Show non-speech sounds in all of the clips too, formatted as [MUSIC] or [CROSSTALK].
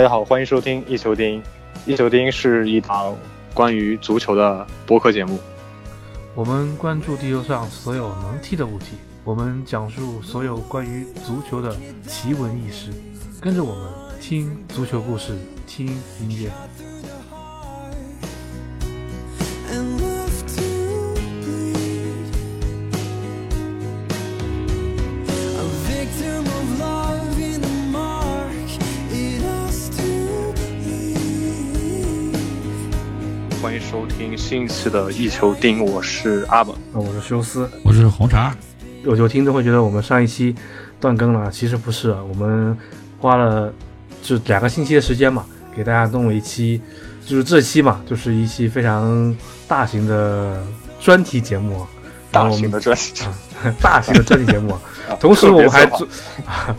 大家好，欢迎收听一球钉。一球钉是一档关于足球的播客节目。我们关注地球上所有能踢的物体，我们讲述所有关于足球的奇闻异事。跟着我们听足球故事，听音乐。新一期的一球钉，我是阿本，我是休斯，我是红茶。有有听众会觉得我们上一期断更了，其实不是，我们花了就两个星期的时间嘛，给大家弄了一期，就是这期嘛，就是一期非常大型的专题节目，大型的专题，大型的专题节目。同时我们还组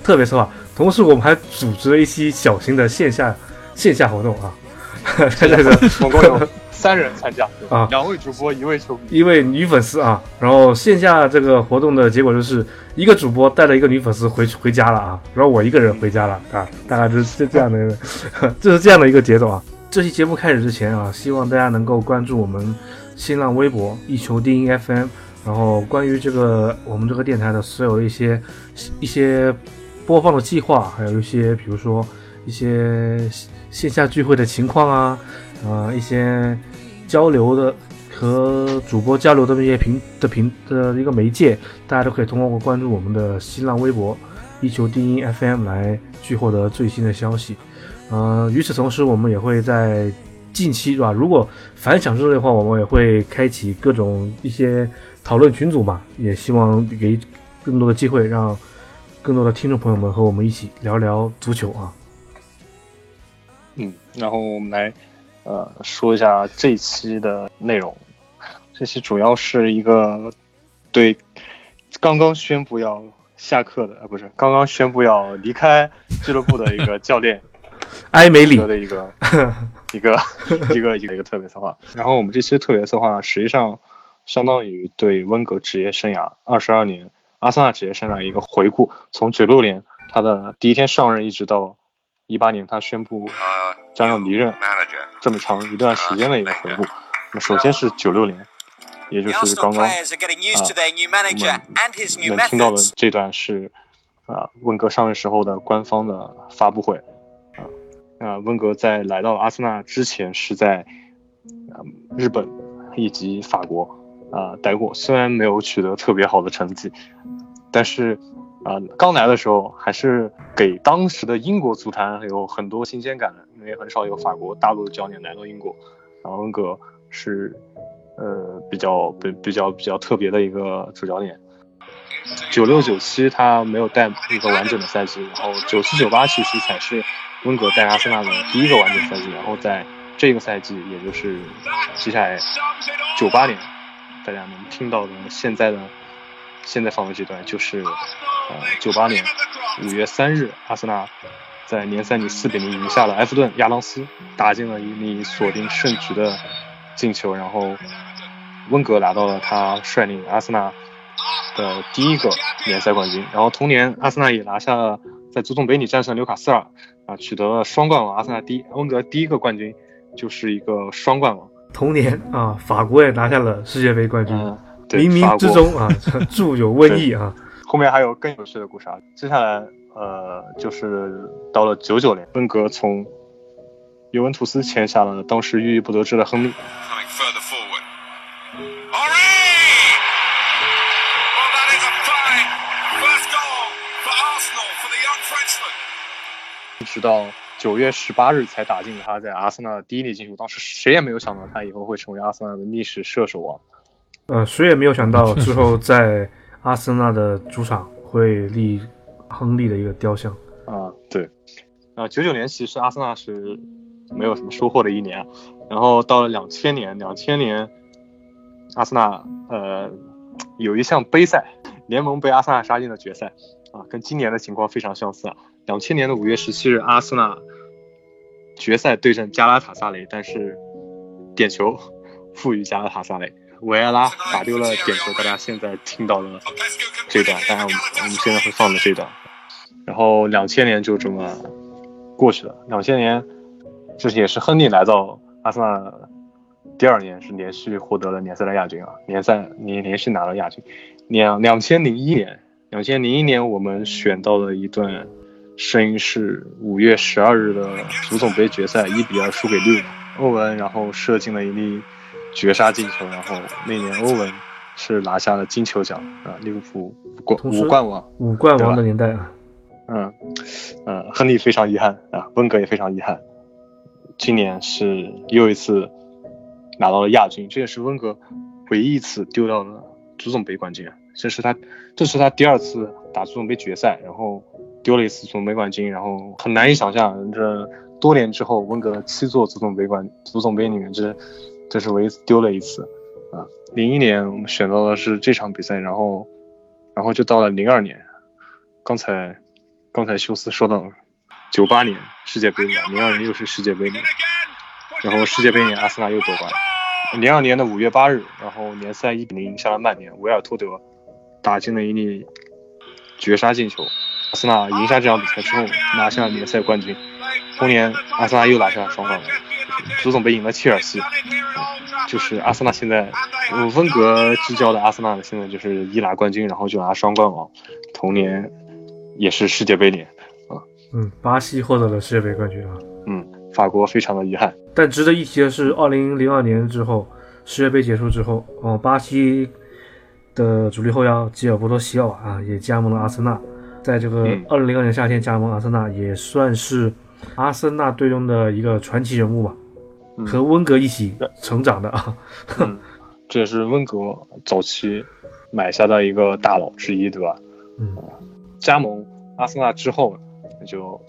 特别策划，同时我们还组织了一期小型的线下线下活动啊，[LAUGHS] 这个。[LAUGHS] 三人参加啊，两位主播，一位球迷，一位女粉丝啊。然后线下这个活动的结果就是一个主播带了一个女粉丝回回家了啊，然后我一个人回家了啊，大概就是这这样的，[LAUGHS] 这是这样的一个节奏啊。这期节目开始之前啊，希望大家能够关注我们新浪微博一球定音 FM，然后关于这个我们这个电台的所有一些一些播放的计划，还有一些比如说一些线下聚会的情况啊，啊一些。交流的和主播交流的那些平的平的一个媒介，大家都可以通过关注我们的新浪微博“一球定音 FM” 来去获得最新的消息。呃，与此同时，我们也会在近期是吧？如果反响热烈的话，我们也会开启各种一些讨论群组嘛，也希望给更多的机会，让更多的听众朋友们和我们一起聊聊足球啊。嗯，然后我们来。呃，说一下这期的内容。这期主要是一个对刚刚宣布要下课的，呃，不是刚刚宣布要离开俱乐部的一个教练 [LAUGHS] 埃梅里的一个 [LAUGHS] 一个一个一个一个特别策划。然后我们这期特别策划实际上相当于对温格职业生涯二十二年阿森纳职业生涯一个回顾，从九六年他的第一天上任一直到一八年他宣布将要离任。这么长一段时间的一个回顾。那么首先是九六年，也就是刚刚啊，我们能听到的这段是啊，温格上任时候的官方的发布会啊。那，温格在来到阿森纳之前是在啊日本以及法国啊待过，虽然没有取得特别好的成绩，但是啊刚来的时候还是给当时的英国足坛有很多新鲜感的。因为很少有法国大陆的教练来到英国，然后温格是呃比较比比较比较特别的一个主教练。九六九七他没有带一个完整的赛季，然后九七九八其实才是温格带阿森纳的第一个完整赛季，然后在这个赛季，也就是接下来九八年，大家能听到的现在的现在放的这段就是呃九八年五月三日阿森纳。在联赛里四比零赢下了埃弗顿，亚当斯打进了一粒锁定胜局的进球，然后温格拿到了他率领阿森纳的第一个联赛冠军。然后同年，阿森纳也拿下了在足总杯里战胜纽卡斯尔，啊，取得了双冠王。阿森纳第一，温格第一个冠军就是一个双冠王。同年啊，法国也拿下了世界杯冠军。冥冥之中啊，[LAUGHS] [LAUGHS] 注有瘟疫啊。后面还有更有趣的故事啊，接下来。呃，就是到了九九年，温格从尤文图斯签下了当时郁郁不得志的亨利。直到九月十八日才打进他在阿森纳的第一粒进球，当时谁也没有想到他以后会成为阿森纳的历史射手王。呃，谁也没有想到 [LAUGHS] 之后在阿森纳的主场会立。亨利的一个雕像啊，对，啊，九九年其实阿森纳是没有什么收获的一年，然后到了两千年，两千年阿森纳呃有一项杯赛，联盟被阿森纳杀进了决赛啊，跟今年的情况非常相似啊。两千年的五月十七日，阿森纳决赛对阵加拉塔萨雷，但是点球负于加拉塔萨雷，维埃拉打丢了点球，大家现在听到了这段，当然我们我们现在会放的这段。然后两千年就这么过去了。两千年，就是也是亨利来到阿森纳第二年，是连续获得了联赛的亚军啊，联赛连连续拿了亚军。两两千零一年，两千零一年我们选到了一段声音是五月十二日的足总杯决赛，一比二输给利物浦，欧文然后射进了一粒绝杀进球，然后那年欧文是拿下了金球奖啊，利物浦冠五冠王，五冠王的年代啊。嗯，嗯，亨利非常遗憾啊，温格也非常遗憾，今年是又一次拿到了亚军，这也是温格唯一一次丢掉了足总杯冠军，这是他这是他第二次打足总杯决赛，然后丢了一次足总杯冠军，然后很难以想象这多年之后温格的七座足总杯冠足总杯里面这这是唯一次丢了一次啊，零一年我们选到的是这场比赛，然后然后就到了零二年，刚才。刚才休斯说到，九八年世界杯年，零二年又是世界杯年，然后世界杯年阿森纳又夺冠。零二年的五月八日，然后联赛一比零赢下了曼联，维尔托德打进了一粒绝杀进球，阿森纳赢下这场比赛之后拿下了联赛冠军。同年阿森纳又拿下了双冠王，[LAUGHS] 足总杯赢了切尔西，就是阿森纳现在温格执教的阿森纳现在就是一拿冠军，然后就拿双冠王。同年。也是世界杯年，啊，嗯，巴西获得了世界杯冠军啊，嗯，法国非常的遗憾。但值得一提的是，二零零二年之后，世界杯结束之后，哦，巴西的主力后腰吉尔伯托西奥啊，也加盟了阿森纳，在这个二零零二年夏天加盟阿森纳，也算是阿森纳队中的一个传奇人物吧，和温格一起成长的。啊，[LAUGHS] 这也是温格早期买下的一个大佬之一，对吧？嗯。加盟阿森纳之后，就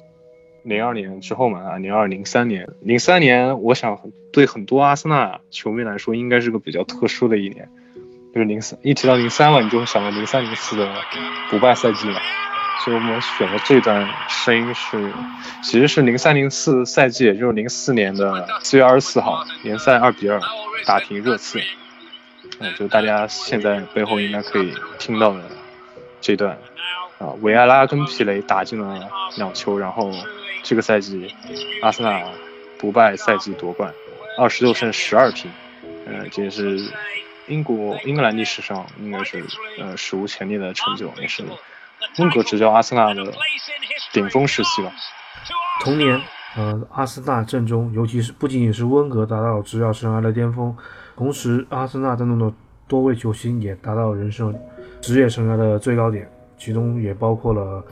零二年之后嘛啊，零二零三年，零三年，我想对很多阿森纳球迷来说，应该是个比较特殊的一年，就是零三一提到零三了，你就会想到零三零四的不败赛季嘛，所以我们选的这段声音是，其实是零三零四赛季，也就是零四年的四月二十四号，联赛二比二打平热刺，嗯，就大家现在背后应该可以听到的这段。啊，维埃拉跟皮雷打进了两球，然后这个赛季阿森纳不败赛季夺冠，二十六胜十二平，呃，这也是英国英格兰历史上应该是呃史无前例的成就，也是 [LAUGHS] 温格执教阿森纳的顶峰时期吧。同年，呃，阿森纳阵中，尤其是不仅仅是温格达到了执教生涯的巅峰，同时阿森纳阵中的多位球星也达到人生职业生涯的最高点。其中也包括了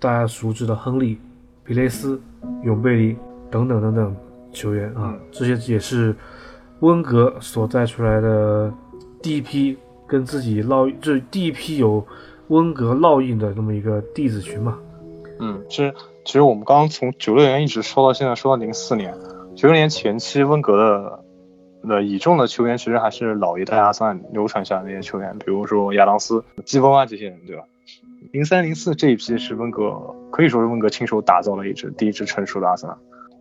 大家熟知的亨利、皮雷斯、永贝利等等等等球员啊，这些也是温格所带出来的第一批跟自己烙，这第一批有温格烙印的这么一个弟子群嘛。嗯，其实其实我们刚刚从九六年一直说到现在，说到零四年，九六年前期温格的那倚重的球员，其实还是老一代阿森纳流传下来那些球员，比如说亚当斯、基翁啊这些人，对吧？零三零四这一批是温格，可以说是温格亲手打造了一支第一支成熟的阿森纳。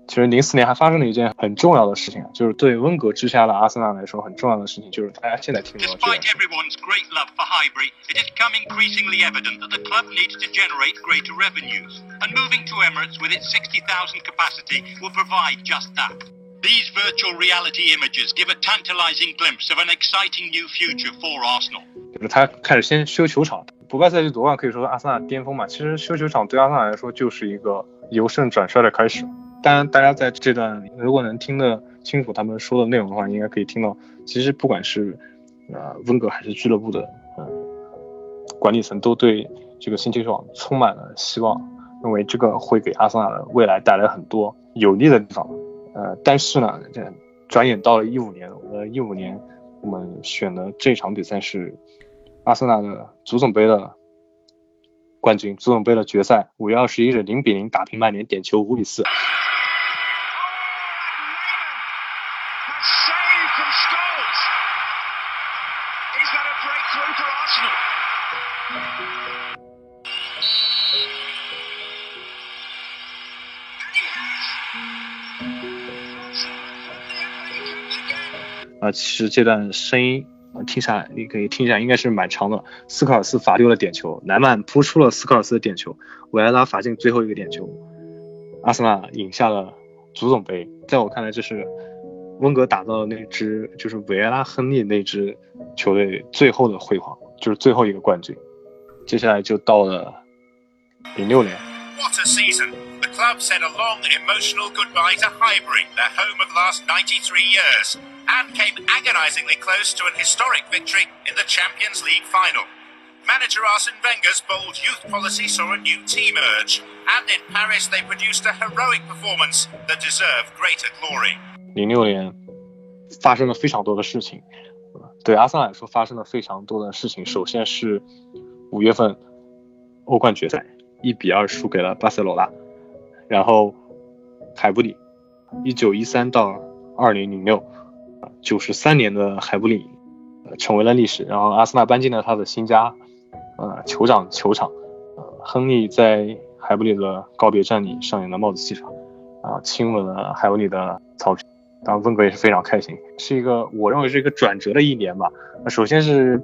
其实零四年还发生了一件很重要的事情，就是对温格之下的阿森纳来说很重要的事情，就是大家现在听的。Despite everyone's great love for hybrid，it is come increasingly evident that the club needs to generate greater revenues。And moving to Emirates with its 60,000 capacity will provide just that。These virtual reality images give a tantalizing glimpse of an exciting new future for Arsenal。就是他开始先修球场，不败赛季夺冠可以说是阿森纳巅峰嘛。其实修球场对阿森纳来说就是一个由盛转衰的开始。当然，大家在这段如果能听得清楚他们说的内容的话，应该可以听到，其实不管是呃温格还是俱乐部的嗯管理层，都对这个新球场充满了希望，认为这个会给阿森纳的未来带来很多有利的地方。呃，但是呢，这转眼到了一五年，呃，一五年我们选的这场比赛是阿森纳的足总杯的冠军，足总杯的决赛，五月二十一日零比零打平曼联，点球五比四。其实这段声音听下来，你可以听一下，应该是蛮长的。斯科尔斯罚丢了点球，莱曼扑出了斯科尔斯的点球，维埃拉罚进最后一个点球。阿森纳赢下了足总杯。在我看来，这是温格打造的那支就是维埃拉亨利那支球队最后的辉煌，就是最后一个冠军。接下来就到了零六年。What a season! The club said a long, emotional goodbye to Highbury, their home of the last 93 years, and came agonisingly close to an historic victory in the Champions League final. Manager Arsene Wenger's bold youth policy saw a new team emerge, and in Paris they produced a heroic performance that deserved greater glory. 零六年发生了非常多的事情，对阿森纳来说发生了非常多的事情。首先是五月份欧冠决赛一比二输给了巴塞罗那，然后海布里一九一三到二零零六 九十三年的海布里、呃、成为了历史，然后阿森纳搬进了他的新家，呃酋长球场，呃亨利在海布里的告别战里上演了帽子戏法，啊亲吻了海布里的草坪。当然，温格也是非常开心，是一个我认为是一个转折的一年吧。首先是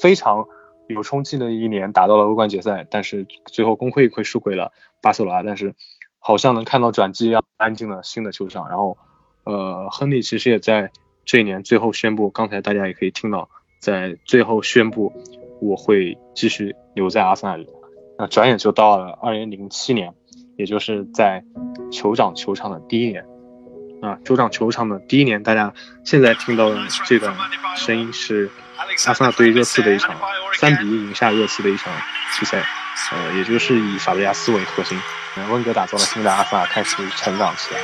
非常有冲击的一年，打到了欧冠决赛，但是最后功亏一篑输给了巴塞罗那。但是好像能看到转机一样，安进了新的球场。然后，呃，亨利其实也在这一年最后宣布，刚才大家也可以听到，在最后宣布我会继续留在阿森纳里。那转眼就到了二零零七年，也就是在酋长球场的第一年。啊，酋长球场的第一年，大家现在听到的这段声音是阿森纳对热刺的一场三比一赢下热刺的一场比赛，呃，也就是以法布雷加斯为核心，温格打造了新的阿森纳开始成长起来。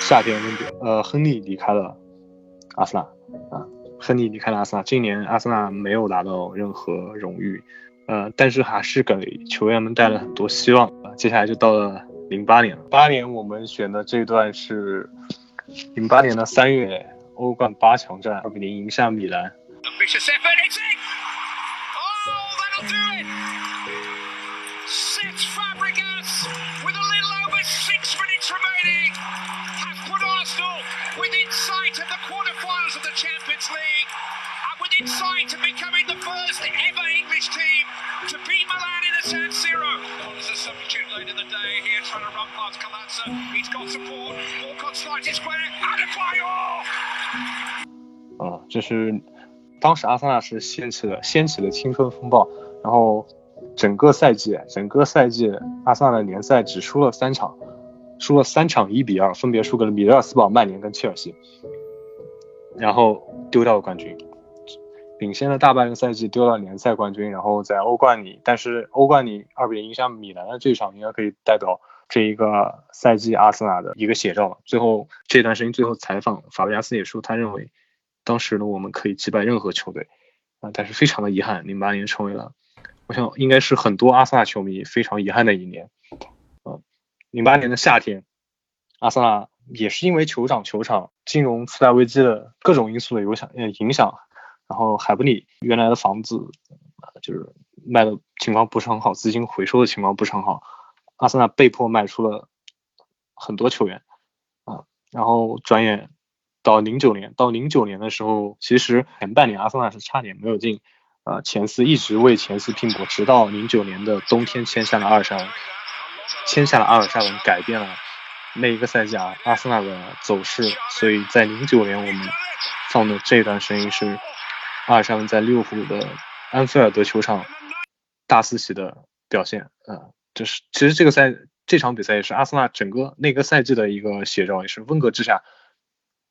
夏天温格，呃，亨利离开了阿森纳，啊，亨利离开了阿森纳，今年阿森纳没有拿到任何荣誉，呃，但是还是给球员们带来很多希望。啊，接下来就到了零八年了，八年我们选的这段是。零八年的三月，欧冠八强战二比零赢下米兰。In sight of becoming the first ever English team to beat Milan in the San Siro. Well, there's a substitute late in the day here trying to run past Kalatsa. He's got support. Walcott slides his square. And a fire! 啊、这是当时阿森纳是掀起了掀起了青春风暴，然后整个赛季整个赛季阿森纳的联赛只输了三场，输了三场一比二，分别输给了米德尔斯堡、曼联跟切尔西，然后丢掉了冠军。领先了大半个赛季，丢了联赛冠军，然后在欧冠里，但是欧冠里二比零赢下米兰的这场，应该可以代表这一个赛季阿森纳的一个写照了。最后这段时间最后采访，法布加斯也说，他认为当时呢我们可以击败任何球队啊、但是非常的遗憾，零八年成为了，我想应该是很多阿森纳球迷非常遗憾的一年。啊、零八年的夏天，阿森纳也是因为酋长球场金融次贷危机的各种因素的影响，呃影响。然后海布里原来的房子，就是卖的情况不是很好，资金回收的情况不是很好，阿森纳被迫卖出了很多球员啊。然后转眼到零九年，到零九年的时候，其实前半年阿森纳是差点没有进呃前四，一直为前四拼搏，直到零九年的冬天签下了阿尔沙文，签下了阿尔沙文，改变了那一个赛季啊阿森纳的走势。所以在零九年我们放的这段声音是。阿尔沙文在利物浦的安菲尔德球场大四喜的表现，呃，这是其实这个赛这场比赛也是阿森纳整个那个赛季的一个写照，也是温格之下，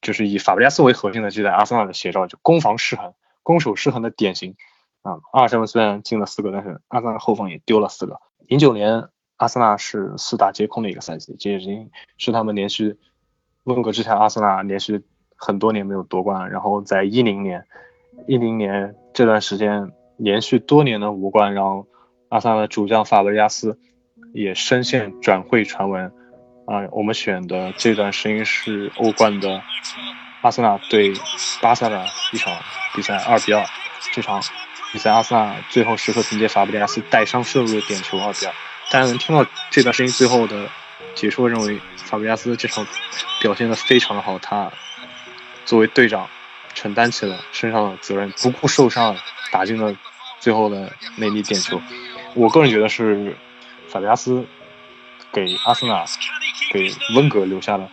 就是以法布加斯为核心的这代阿森纳的写照，就攻防失衡、攻守失衡的典型。啊，阿尔沙文虽然进了四个，但是阿森纳后防也丢了四个。零九年阿森纳是四大皆空的一个赛季，这已经是他们连续温格之下阿森纳连续很多年没有夺冠，然后在一零年。一零年这段时间，连续多年的无冠，让阿森纳的主将法布雷加斯也深陷转会传闻。啊、我们选的这段声音是欧冠的阿森纳对巴萨的一场比赛，二比二。这场比赛阿森纳最后时刻凭借法布雷加斯带伤射入的点球二比二。大家能听到这段声音最后的解说认为法布雷加斯这场表现的非常的好，他作为队长。承担起了身上的责任，不顾受伤打进了最后的那粒点球。我个人觉得是法比亚斯给阿森纳给温格留下了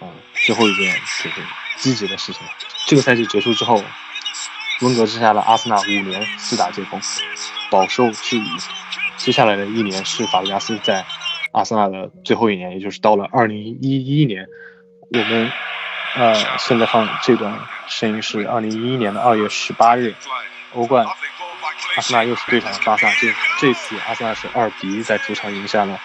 啊、最后一件就是积极的事情。这个赛季结束之后，温格之下的阿森纳五年四大皆锋，饱受质疑。接下来的一年是法布加斯在阿森纳的最后一年，也就是到了二零一一年，我们呃现在放这段声音是二零一一年的二月十八日，欧冠，阿森纳又是对上了巴萨，这这次阿森纳是二比一在主场赢下了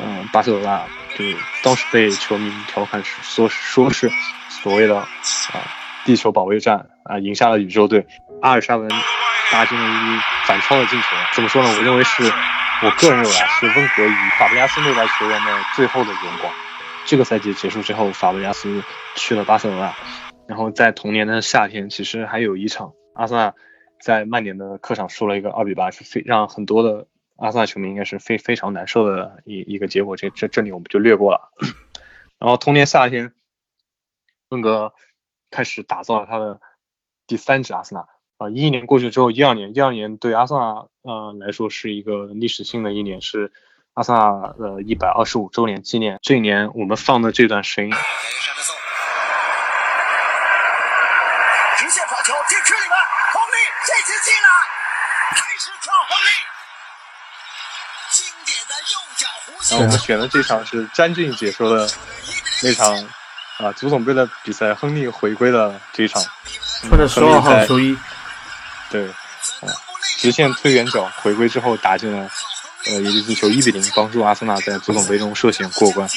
嗯巴塞罗那，就是当时被球迷调侃是说说是所谓的啊地球保卫战啊赢下了宇宙队，阿尔沙文打进了一反超的进球，怎么说呢？我认为是我个人认为啊是温格与法布加斯那代球员的最后的荣光。这个赛季结束之后，法布加斯去了巴塞罗那，然后在同年的夏天，其实还有一场阿森纳在曼联的客场输了一个二比八，是非让很多的阿森纳球迷应该是非非常难受的一一个结果。这这这里我们就略过了。[CLEARS THROAT] 然后同年夏天，温格开始打造了他的第三支阿森纳。啊，一一年过去之后，一二年，一二年对阿森纳呃来说是一个历史性的一年，是阿森纳的一百二十五周年纪念。这一年我们放的这段声音，直线传球禁区里面，亨利这次进了，还是靠亨利，经典的右脚弧然后我们选的这场是詹俊解说的那场啊足总杯的比赛，亨利回归的这一场，穿着十二号球衣，对，啊，直线推远角回归之后打进了呃一粒进球，一比零帮助阿森纳在足总杯中涉险过关。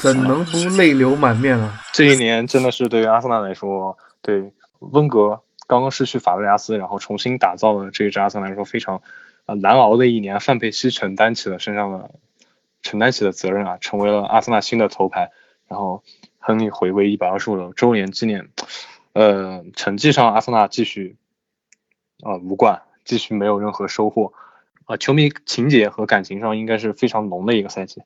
怎能不泪流满面啊？这一年真的是对于阿森纳来说，对温格刚刚失去法布雷加斯，然后重新打造的这一支阿森纳来说非常啊难熬的一年。范佩西承担起了身上的承担起的责任啊，成为了阿森纳新的头牌。然后亨利回归一百二十五周年纪念，呃，成绩上阿森纳继续啊、无冠，继续没有任何收获啊、球迷情节和感情上应该是非常浓的一个赛季。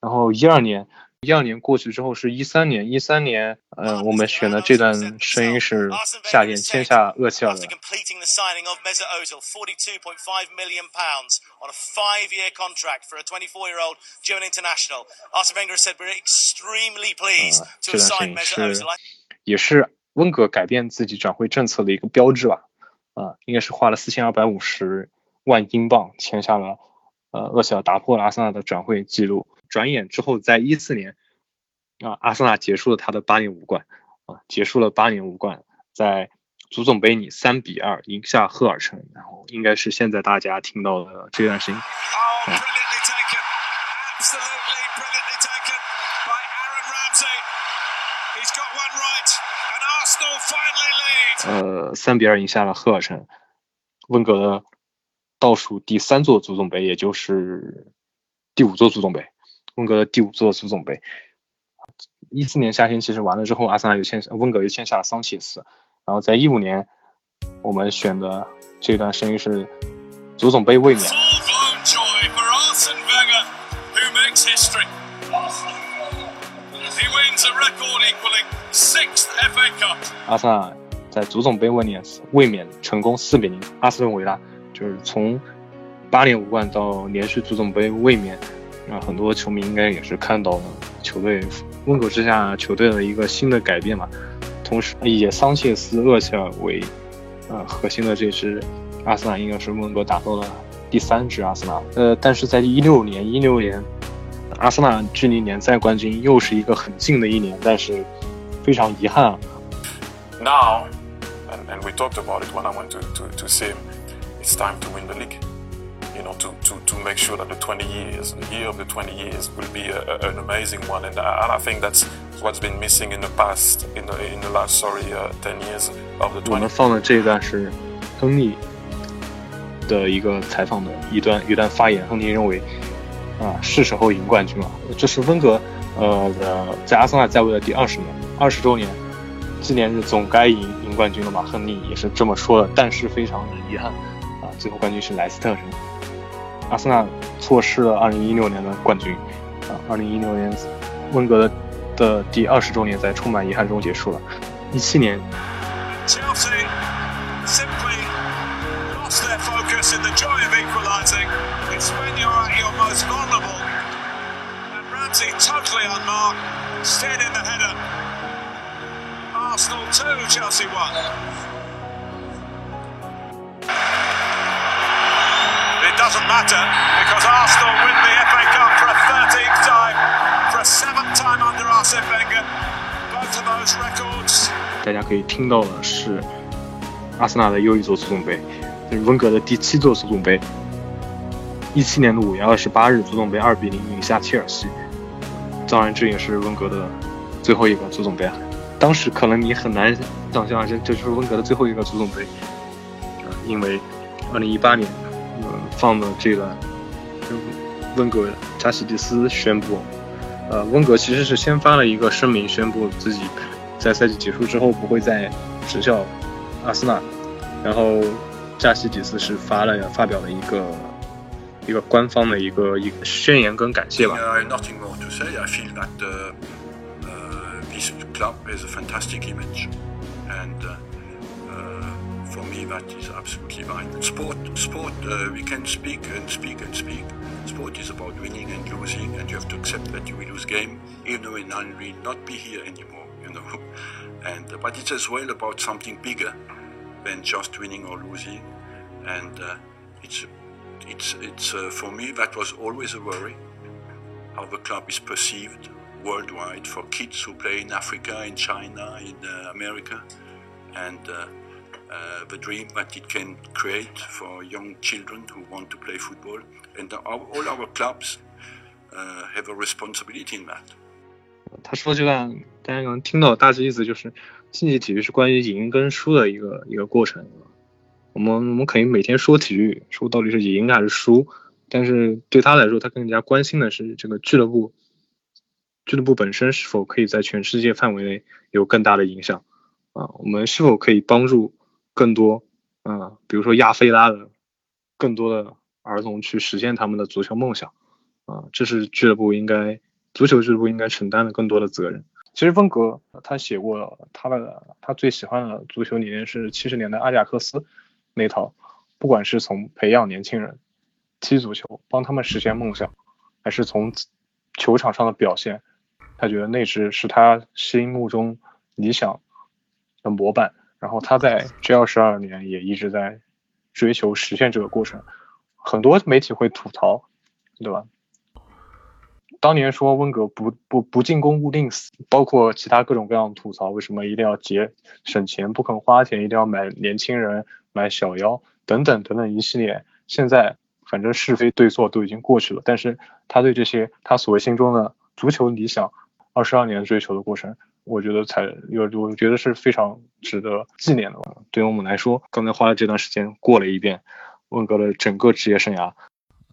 然后一二年。一二年过去之后是一三年，一三年，呃，我们选的这段声音是夏天签下厄齐尔的 completing the signing of Mesut Ozil, 42.5 million pounds on a five-year contract for a 24-year-old German international. Arsene Wenger said we're extremely pleased 呃，to 这段声 signed 音 Mesut 是 Ozil. 也是温格改变自己转会政策的一个标志吧，啊、应该是花了四千二百五十万英镑签下了，呃，厄齐尔打破了阿森纳的转会记录。转眼之后，在一四年，啊，阿森纳结束了他的八年五冠，啊，结束了八年五冠，在足总杯里三比二赢下赫尔城，然后应该是现在大家听到的这段声音。啊。呃，三比二赢下了赫尔城，温格的倒数第三座足总杯，也就是第五座足总杯，温格的第五座足总杯。一四年夏天其实完了之后，阿森纳又签温格又签下了桑切斯，然后在一五年，我们选的这段声音是足总杯卫冕，阿森纳在足总杯卫冕卫冕成功四比零。阿斯顿维拉，就是从八年无冠到连续足总杯卫冕，啊，很多球迷应该也是看到了球队温格之下球队的一个新的改变嘛。同时，以桑切斯、厄齐尔为呃核心的这支阿森纳，应该是温格打造了第三支阿森纳。呃，但是在一六年，一六年阿森纳距离联赛冠军又是一个很近的一年，但是非常遗憾啊，now, and, and we talked about it when I went to, to, to see him, it's time to win the league. You know, to, to, to make sure that the 20 years, the year of the 20 years, will be a, a, an amazing one. And I, and I think that's what's been missing in the past, in the, in the last, sorry, uh, 10 years of the 20. 我们放的这一段是亨利的一个采访的一段一段发言。亨利认为，啊，是时候赢冠军了。这是温格呃的在阿森纳在位的第二十年，二十周年纪念日总该赢赢冠军了嘛？亨利也是这么说的。但是非常的遗憾，啊，最后冠军是莱斯特城。阿森纳错失了二零一六年的冠军啊二零一六年温格的的第二十周年在充满遗憾中结束了。一七年 Arsenal 2, chelsea doesn't matter because Arsenal win the FA Cup for a 13th time, for a seventh time under Arsene Wenger. Both of those records 大家可以听到的是阿森纳的又一座足总杯，这是温格的第七座足总杯。一七年的五月二十八日，足总杯二比零赢下切尔西。当然，这也是温格的最后一个足总杯啊。当时可能你很难想象，这这就是温格的最后一个足总杯，因为二零一八年，放的这个就温格扎西蒂斯宣布，呃，温格其实是先发了一个声明，宣布自己在赛季结束之后不会再执教阿森纳，然后扎西蒂斯是发了发表了一个一个官方的一个一宣言跟感谢吧。That is absolutely fine. Sport, sport, uh, we can speak and speak and speak. Sport is about winning and losing, and you have to accept that you will lose game, even though it will not be here anymore. You know, [LAUGHS] and uh, but it's as well about something bigger than just winning or losing, and uh, it's it's it's uh, for me that was always a worry how the club is perceived worldwide for kids who play in Africa, in China, in uh, America, and the dream that it can create for young children who want to play football. And our, all our clubs uh, have a responsibility in that. 他说这段大家能听到大致意思就是，竞技体育是关于赢跟输的一个一个过程。我们我们可以每天说体育，说到底是赢还是输，但是对他来说，他更加关心的是这个俱乐部，俱乐部本身是否可以在全世界范围内有更大的影响啊？我们是否可以帮助更多啊，比如说亚非拉的更多的儿童去实现他们的足球梦想啊？这是俱乐部应该。足球俱乐部应该承担的更多的责任。其实温格他写过他的他最喜欢的足球理念是七十年代阿贾克斯那套，不管是从培养年轻人踢足球，帮他们实现梦想，还是从球场上的表现，他觉得那只是他心目中理想的模板。然后他在这二十二年也一直在追求实现这个过程。很多媒体会吐槽，对吧？当年说温格不不不进攻勿定死，包括其他各种各样的吐槽，为什么一定要节省钱不肯花钱，一定要买年轻人买小妖等等等等一系列。现在反正是非对错都已经过去了，但是他对这些他所谓心中的足球理想，二十二年追求的过程，我觉得才有我觉得是非常值得纪念的。对于我们来说，刚才花了这段时间过了一遍温格的整个职业生涯。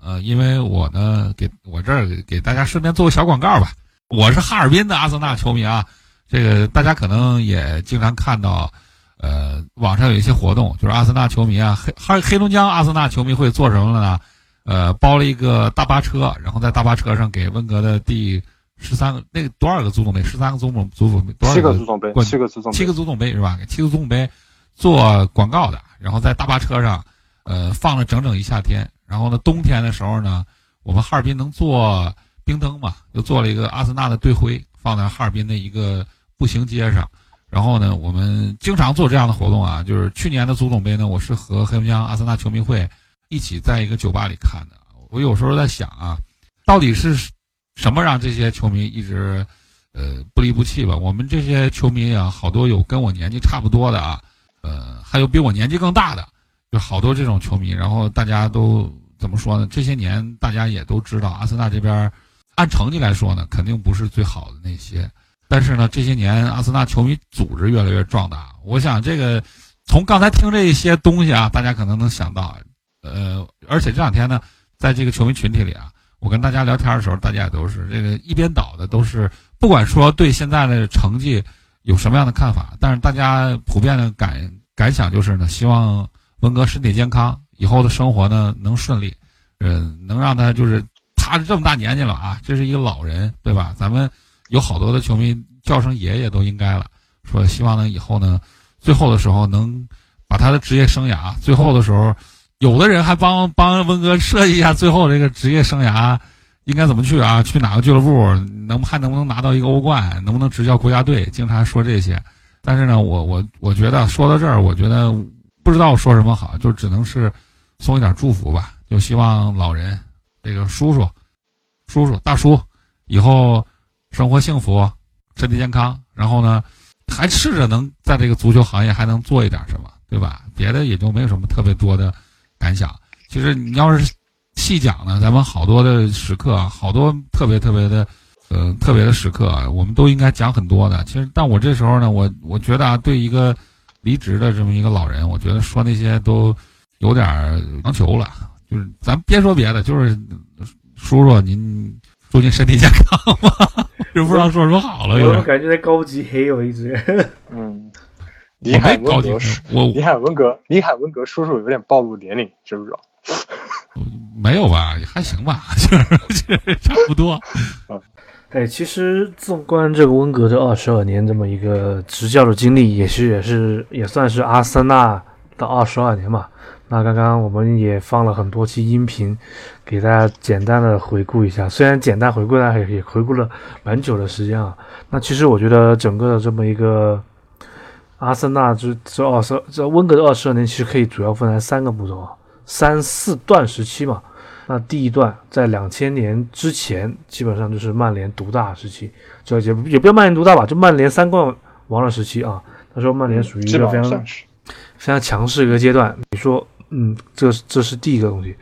呃，因为我呢，给我这儿给大家顺便做个小广告吧。我是哈尔滨的阿森纳球迷啊，这个大家可能也经常看到，呃，网上有一些活动，就是阿森纳球迷啊，黑黑黑龙江阿森纳球迷会做什么了呢？呃，包了一个大巴车，然后在大巴车上给温格的第十三个那个多少个足总杯？十三个足总足总杯？多少七个足总杯？七个足总杯？七个足总杯是吧？给七个足总杯做广告的，然后在大巴车上，呃，放了整整一夏天。然后呢，冬天的时候呢，我们哈尔滨能做冰灯嘛，又做了一个阿森纳的队徽，放在哈尔滨的一个步行街上。然后呢，我们经常做这样的活动啊，就是去年的足总杯呢，我是和黑龙江阿森纳球迷会一起在一个酒吧里看的。我有时候在想啊，到底是什么让这些球迷一直呃不离不弃吧？我们这些球迷啊，好多有跟我年纪差不多的啊，呃，还有比我年纪更大的，就好多这种球迷。然后大家都。怎么说呢？这些年大家也都知道，阿森纳这边按成绩来说呢，肯定不是最好的那些。但是呢，这些年阿森纳球迷组织越来越壮大。我想这个从刚才听这些东西啊，大家可能能想到，呃，而且这两天呢，在这个球迷群体里啊，我跟大家聊天的时候，大家也都是这个一边倒的，都是不管说对现在的成绩有什么样的看法，但是大家普遍的感感想就是呢，希望文哥身体健康。以后的生活呢能顺利，嗯，能让他就是他这么大年纪了啊，这是一个老人，对吧？咱们有好多的球迷叫声爷爷都应该了，说希望呢以后呢，最后的时候能把他的职业生涯，最后的时候，有的人还帮帮温哥设计一下最后这个职业生涯应该怎么去啊？去哪个俱乐部？能还能不能拿到一个欧冠？能不能执教国家队？经常说这些。但是呢，我我我觉得说到这儿，我觉得不知道说什么好，就只能是送一点祝福吧。就希望老人这个叔叔、叔叔、大叔以后生活幸福，身体健康。然后呢，还试着能在这个足球行业还能做一点什么，对吧？别的也就没有什么特别多的感想。其实你要是细讲呢，咱们好多的时刻，好多特别特别的。呃，特别的时刻啊，我们都应该讲很多的。其实，但我这时候呢，我我觉得啊，对一个离职的这么一个老人，我觉得说那些都有点强求了。就是咱别说别的，就是叔叔您祝您身体健康吧，[LAUGHS] 就不知道说什么好了。我感觉在高级黑我一直。嗯，李海文格，我李海文格，李海文格叔叔有点暴露年龄，知不知道？[LAUGHS] 没有吧，还行吧，就是 [LAUGHS] 差不多。哎，其实纵观这个温格这二十二年这么一个执教的经历，也是也是也算是阿森纳的二十二年嘛。那刚刚我们也放了很多期音频，给大家简单的回顾一下。虽然简单回顾但，也也回顾了蛮久的时间啊。那其实我觉得整个的这么一个阿森纳这这二十这温格的二十二年，其实可以主要分成三个步骤啊，三四段时期嘛。那第一段在两千年之前，基本上就是曼联独大时期，这也也不叫曼联独大吧，就曼联三冠王的时期啊。那时候曼联属于一个非常非常强势一个阶段。你说，嗯，这这是第一个东西。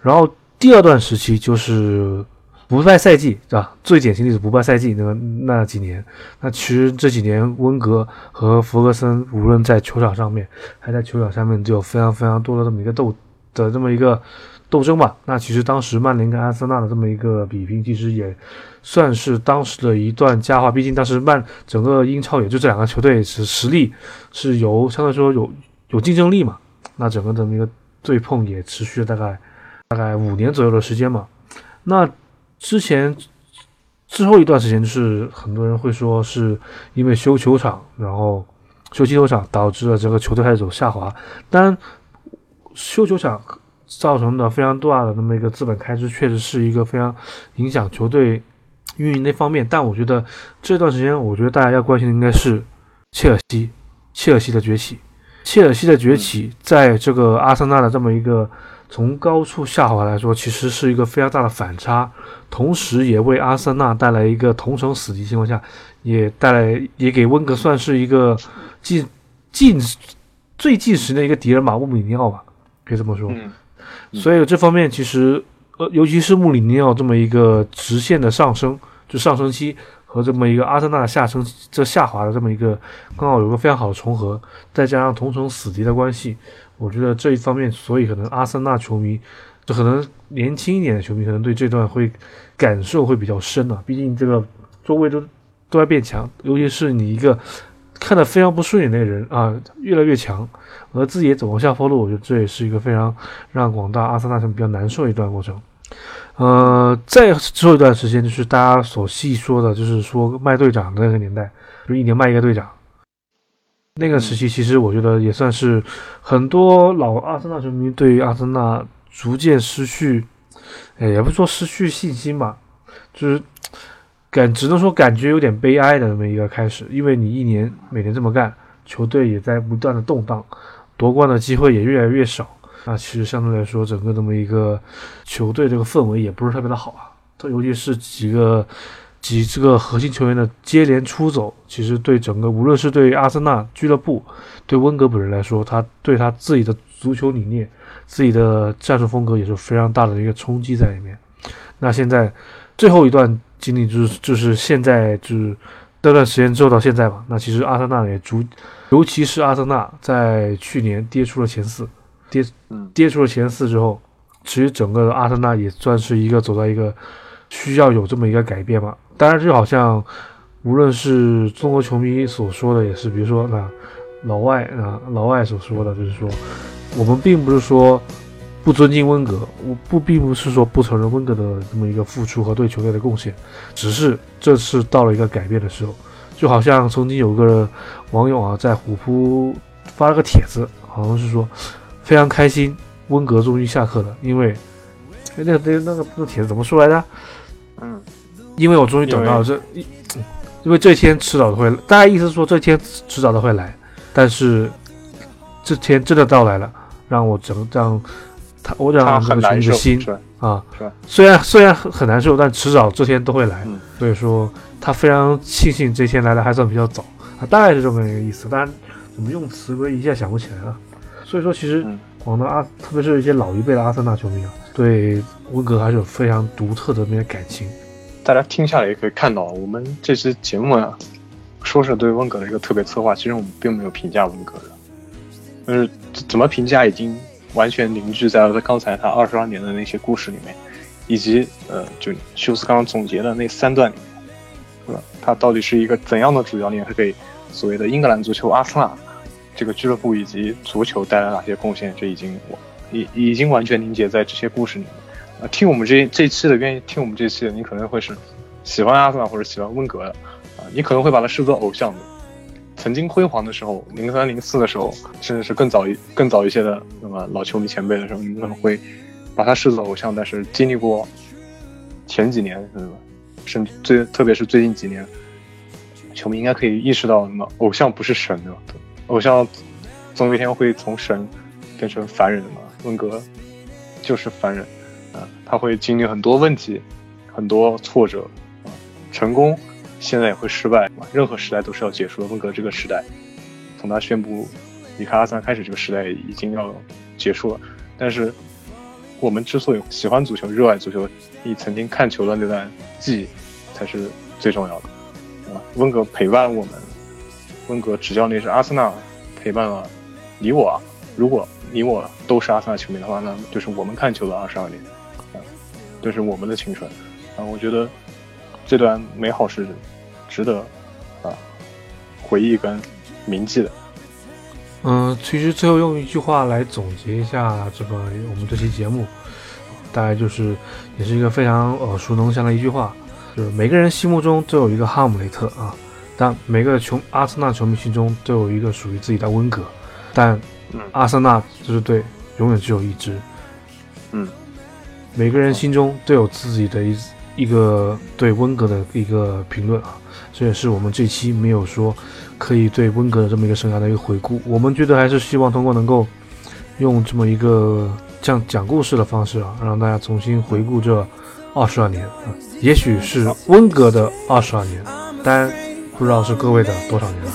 然后第二段时期就是不败赛季，是吧？最典型的是不败赛季那个那几年。那其实这几年温格和弗格森无论在球场上面，还在球场下面，就有非常非常多的这么一个斗的这么一个。斗争吧，那其实当时曼联跟阿森纳的这么一个比拼，其实也算是当时的一段佳话。毕竟当时曼整个英超也就这两个球队是实力是由相对来说有有竞争力嘛。那整个这么一个对碰也持续了大概大概五年左右的时间嘛。那之前之后一段时间，就是很多人会说是因为修球场，然后修踢球场导致了这个球队开始走下滑。当然，修球场。造成的非常大的那么一个资本开支，确实是一个非常影响球队运营的方面。但我觉得这段时间，我觉得大家要关心的应该是切尔西，切尔西的崛起。切尔西的崛起，在这个阿森纳的这么一个从高处下滑来说，其实是一个非常大的反差，同时也为阿森纳带来一个同城死敌情况下，也带来也给温格算是一个近近最近时的一个敌人马穆里尼奥吧，可以这么说。所以这方面其实，呃，尤其是穆里尼奥这么一个直线的上升，就上升期和这么一个阿森纳的下升这下滑的这么一个，刚好有个非常好的重合，再加上同城死敌的关系，我觉得这一方面，所以可能阿森纳球迷，就可能年轻一点的球迷，可能对这段会感受会比较深啊。毕竟这个周围都都在变强，尤其是你一个看得非常不顺眼的人啊，越来越强。而自己也走往下坡路，我觉得这也是一个非常让广大阿森纳球迷比较难受的一段过程。呃，再之后一段时间，就是大家所细说的，就是说卖队长的那个年代，就一年卖一个队长。那个时期，其实我觉得也算是很多老阿森纳球迷对于阿森纳逐渐失去，哎，也不说失去信心吧，就是感只能说感觉有点悲哀的那么一个开始，因为你一年每年这么干，球队也在不断的动荡。夺冠的机会也越来越少，那其实相对来说，整个这么一个球队这个氛围也不是特别的好啊。特尤其是几个几这个核心球员的接连出走，其实对整个无论是对阿森纳俱乐部，对温格本人来说，他对他自己的足球理念、自己的战术风格也是非常大的一个冲击在里面。那现在最后一段经历就是就是现在就是那段时间之后到现在吧，那其实阿森纳也逐。尤其是阿森纳在去年跌出了前四，跌跌出了前四之后，其实整个阿森纳也算是一个走到一个需要有这么一个改变吧。当然，就好像无论是中国球迷所说的，也是比如说那老外啊老外所说的，就是说我们并不是说不尊敬温格，我不并不是说不承认温格的这么一个付出和对球队的贡献，只是这是到了一个改变的时候。就好像曾经有个网友啊，在虎扑发了个帖子，好像是说非常开心，温格终于下课了，因为那个那个那个那个帖子怎么说来着？嗯，因为我终于等到这一，因为这天迟早都会，大概意思是说这天迟早都会来，但是这天真的到来了，让我整让他我他让这个球很难受，迷的心？啊，虽然虽然很很难受，但迟早这天都会来，嗯所以说他非常庆幸这天来的还算比较早啊，大概是这么一个意思。当然，怎么用词我一下想不起来了。所以说，其实嗯广东阿，特别是一些老一辈的阿森纳球迷啊，对温格还是有非常独特的那些感情。大家听下来也可以看到，我们这期节目啊，说是对温格的一个特别策划，其实我们并没有评价温格的，但是怎么评价已经完全凝聚在了刚才他二十二年的那些故事里面，以及呃，就休斯刚刚总结的那三段里面，是吧？他到底是一个怎样的主教练，他给所谓的英格兰足球阿森纳这个俱乐部以及足球带来哪些贡献？这已经已已经完全凝结在这些故事里面。啊，听我们这这期的，愿意听我们这期的，你可能会是喜欢阿森纳或者喜欢温格的啊，你可能会把他视作偶像的。曾经辉煌的时候，零三零四的时候，甚至是更早一更早一些的那么老球迷前辈的时候，你们可能会把他视作偶像。但是经历过前几年，对吧？甚至最特别是最近几年，球迷应该可以意识到，那么偶像不是神的，偶像总有一天会从神变成凡人嘛。温格就是凡人。啊，他会经历很多问题，很多挫折，啊，成功，现在也会失败，啊，任何时代都是要结束的。温格这个时代，从他宣布离开阿森纳开始，这个时代已经要结束了。但是，我们之所以喜欢足球、热爱足球，你曾经看球的那段记忆，才是最重要的。啊，温格陪伴我们，温格执教那是阿森纳，陪伴了你我。如果你我都是阿森纳球迷的话，那就是我们看球的二十二年。这是我们的青春，啊，我觉得这段美好是值得啊回忆跟铭记的。嗯，其实最后用一句话来总结一下这个我们这期节目，大概就是也是一个非常耳熟能详的一句话，就是每个人心目中都有一个哈姆雷特啊，但每个球阿森纳球迷心中都有一个属于自己的温格，但嗯阿森纳这支队永远只有一支。嗯。每个人心中都有自己的一一个对温格的一个评论啊，这也是我们这期没有说可以对温格的这么一个生涯的一个回顾。我们觉得还是希望通过能够用这么一个这样讲故事的方式啊，让大家重新回顾这二十二年啊，也许是温格的二十二年，但不知道是各位的多少年了。